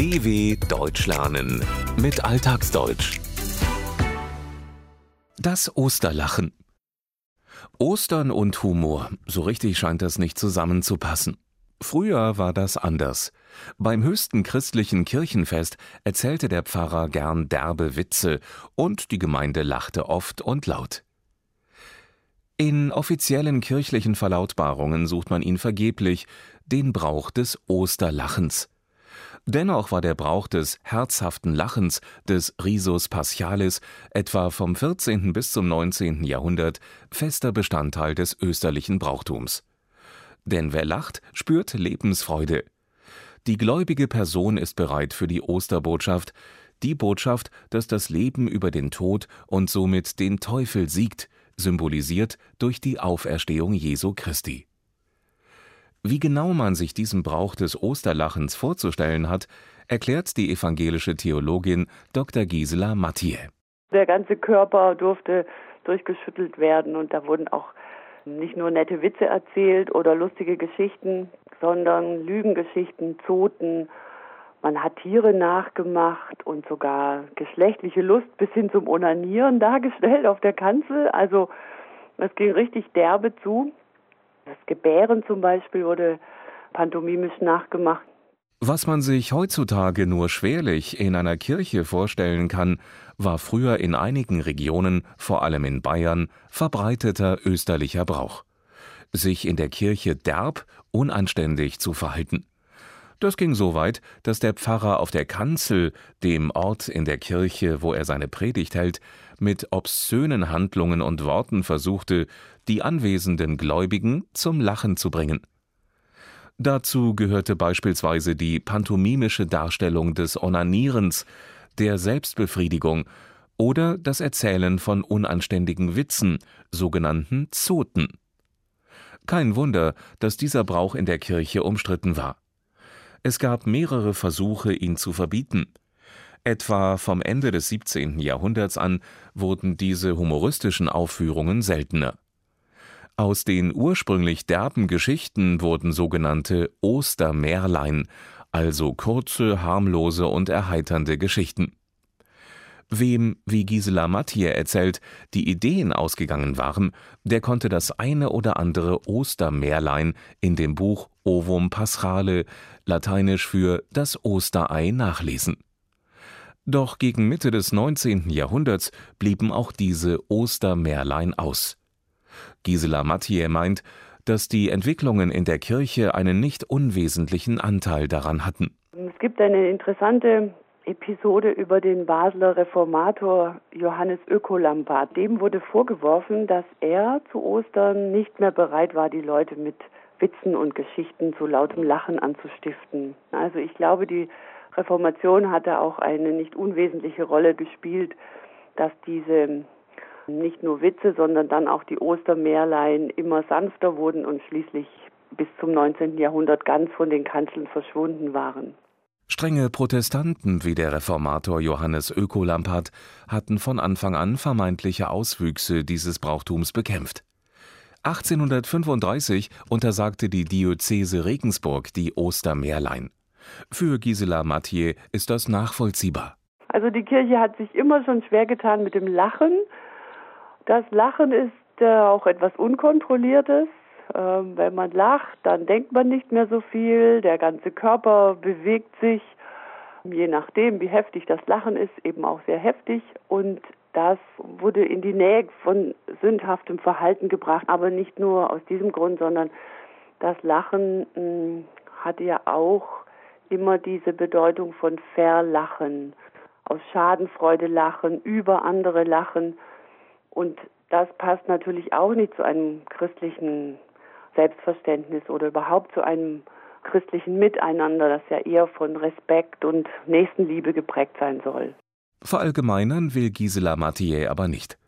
DW Deutsch lernen mit Alltagsdeutsch. Das Osterlachen. Ostern und Humor, so richtig scheint das nicht zusammenzupassen. Früher war das anders. Beim höchsten christlichen Kirchenfest erzählte der Pfarrer gern derbe Witze und die Gemeinde lachte oft und laut. In offiziellen kirchlichen Verlautbarungen sucht man ihn vergeblich, den Brauch des Osterlachens. Dennoch war der Brauch des herzhaften Lachens, des Risus Paschalis, etwa vom 14. bis zum 19. Jahrhundert fester Bestandteil des österlichen Brauchtums. Denn wer lacht, spürt Lebensfreude. Die gläubige Person ist bereit für die Osterbotschaft, die Botschaft, dass das Leben über den Tod und somit den Teufel siegt, symbolisiert durch die Auferstehung Jesu Christi. Wie genau man sich diesen Brauch des Osterlachens vorzustellen hat, erklärt die evangelische Theologin Dr. Gisela Mathieu. Der ganze Körper durfte durchgeschüttelt werden und da wurden auch nicht nur nette Witze erzählt oder lustige Geschichten, sondern Lügengeschichten, Zoten. Man hat Tiere nachgemacht und sogar geschlechtliche Lust bis hin zum Onanieren dargestellt auf der Kanzel. Also es ging richtig derbe zu. Das Gebären zum Beispiel wurde pantomimisch nachgemacht. Was man sich heutzutage nur schwerlich in einer Kirche vorstellen kann, war früher in einigen Regionen, vor allem in Bayern, verbreiteter österlicher Brauch. Sich in der Kirche derb, unanständig zu verhalten. Das ging so weit, dass der Pfarrer auf der Kanzel, dem Ort in der Kirche, wo er seine Predigt hält, mit obszönen Handlungen und Worten versuchte, die anwesenden Gläubigen zum Lachen zu bringen. Dazu gehörte beispielsweise die pantomimische Darstellung des Onanierens, der Selbstbefriedigung oder das Erzählen von unanständigen Witzen, sogenannten Zoten. Kein Wunder, dass dieser Brauch in der Kirche umstritten war. Es gab mehrere Versuche, ihn zu verbieten. Etwa vom Ende des 17. Jahrhunderts an wurden diese humoristischen Aufführungen seltener. Aus den ursprünglich derben Geschichten wurden sogenannte Ostermärlein, also kurze, harmlose und erheiternde Geschichten. Wem, wie Gisela Mathieu erzählt, die Ideen ausgegangen waren, der konnte das eine oder andere Ostermärlein in dem Buch Ovum Paschale, lateinisch für das Osterei, nachlesen. Doch gegen Mitte des 19. Jahrhunderts blieben auch diese Ostermärlein aus. Gisela Mathieu meint, dass die Entwicklungen in der Kirche einen nicht unwesentlichen Anteil daran hatten. Es gibt eine interessante Episode über den Basler Reformator Johannes Ökolambard. Dem wurde vorgeworfen, dass er zu Ostern nicht mehr bereit war, die Leute mit Witzen und Geschichten zu lautem Lachen anzustiften. Also ich glaube, die Reformation hatte auch eine nicht unwesentliche Rolle gespielt, dass diese nicht nur Witze, sondern dann auch die Ostermärlein immer sanfter wurden und schließlich bis zum 19. Jahrhundert ganz von den Kanzeln verschwunden waren. Strenge Protestanten wie der Reformator Johannes Ökolampert hatten von Anfang an vermeintliche Auswüchse dieses Brauchtums bekämpft. 1835 untersagte die Diözese Regensburg die Ostermärlein. Für Gisela Mathieu ist das nachvollziehbar. Also die Kirche hat sich immer schon schwer getan mit dem Lachen. Das Lachen ist äh, auch etwas Unkontrolliertes. Ähm, wenn man lacht, dann denkt man nicht mehr so viel, der ganze Körper bewegt sich, je nachdem, wie heftig das Lachen ist, eben auch sehr heftig. Und das wurde in die Nähe von sündhaftem Verhalten gebracht, aber nicht nur aus diesem Grund, sondern das Lachen mh, hm, hatte ja auch immer diese Bedeutung von Verlachen, aus Schadenfreude lachen, über andere lachen. Und das passt natürlich auch nicht zu einem christlichen Selbstverständnis oder überhaupt zu einem christlichen Miteinander, das ja eher von Respekt und Nächstenliebe geprägt sein soll. Verallgemeinern will Gisela Mathieu aber nicht.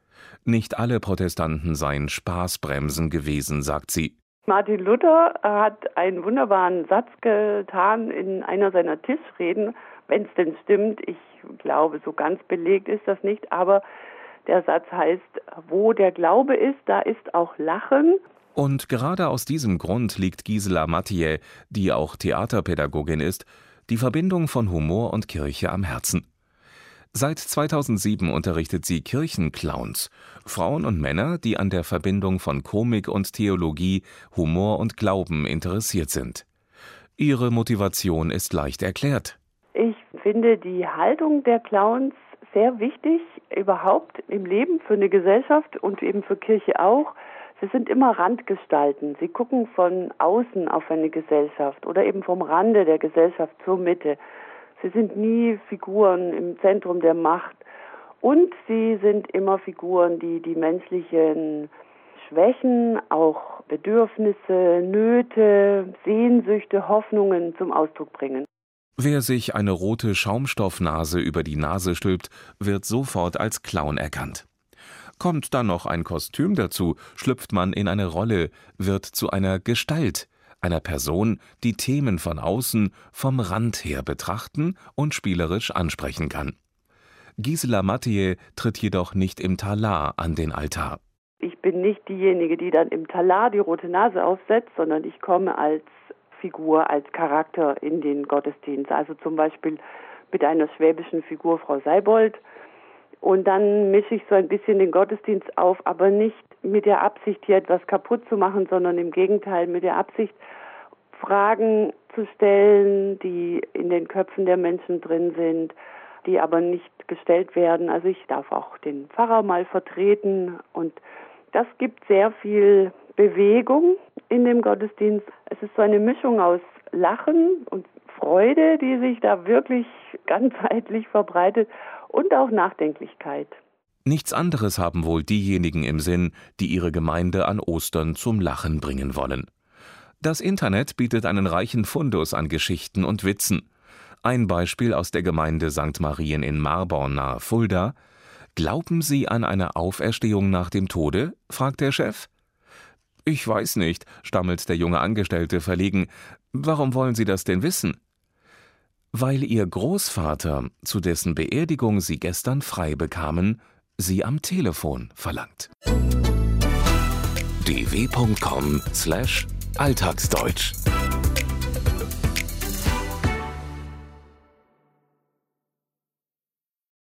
Nicht alle Protestanten seien Spaßbremsen gewesen, sagt sie. Martin Luther hat einen wunderbaren Satz getan in einer seiner Tischreden, wenn es denn stimmt. Ich glaube, so ganz belegt ist das nicht, aber der Satz heißt, wo der Glaube ist, da ist auch Lachen. Und gerade aus diesem Grund liegt Gisela Mathieu, die auch Theaterpädagogin ist, die Verbindung von Humor und Kirche am Herzen. Seit 2007 unterrichtet sie Kirchenclowns, Frauen und Männer, die an der Verbindung von Komik und Theologie, Humor und Glauben interessiert sind. Ihre Motivation ist leicht erklärt. Ich finde die Haltung der Clowns sehr wichtig, überhaupt im Leben für eine Gesellschaft und eben für Kirche auch. Sie sind immer Randgestalten. Sie gucken von außen auf eine Gesellschaft oder eben vom Rande der Gesellschaft zur Mitte. Sie sind nie Figuren im Zentrum der Macht. Und sie sind immer Figuren, die die menschlichen Schwächen, auch Bedürfnisse, Nöte, Sehnsüchte, Hoffnungen zum Ausdruck bringen. Wer sich eine rote Schaumstoffnase über die Nase stülpt, wird sofort als Clown erkannt. Kommt dann noch ein Kostüm dazu, schlüpft man in eine Rolle, wird zu einer Gestalt, einer Person, die Themen von außen, vom Rand her betrachten und spielerisch ansprechen kann. Gisela Mathieu tritt jedoch nicht im Talar an den Altar. Ich bin nicht diejenige, die dann im Talar die rote Nase aufsetzt, sondern ich komme als Figur, als Charakter in den Gottesdienst. Also zum Beispiel mit einer schwäbischen Figur Frau Seibold. Und dann mische ich so ein bisschen den Gottesdienst auf, aber nicht mit der Absicht, hier etwas kaputt zu machen, sondern im Gegenteil mit der Absicht, Fragen zu stellen, die in den Köpfen der Menschen drin sind, die aber nicht gestellt werden. Also ich darf auch den Pfarrer mal vertreten und das gibt sehr viel Bewegung in dem Gottesdienst. Es ist so eine Mischung aus Lachen und Freude, die sich da wirklich ganzheitlich verbreitet und auch Nachdenklichkeit. Nichts anderes haben wohl diejenigen im Sinn, die ihre Gemeinde an Ostern zum Lachen bringen wollen. Das Internet bietet einen reichen Fundus an Geschichten und Witzen. Ein Beispiel aus der Gemeinde St. Marien in Marborn nahe Fulda. Glauben Sie an eine Auferstehung nach dem Tode? fragt der Chef. Ich weiß nicht, stammelt der junge Angestellte verlegen. Warum wollen Sie das denn wissen? Weil Ihr Großvater, zu dessen Beerdigung Sie gestern frei bekamen, Sie am Telefon verlangt. dw.com/alltagsdeutsch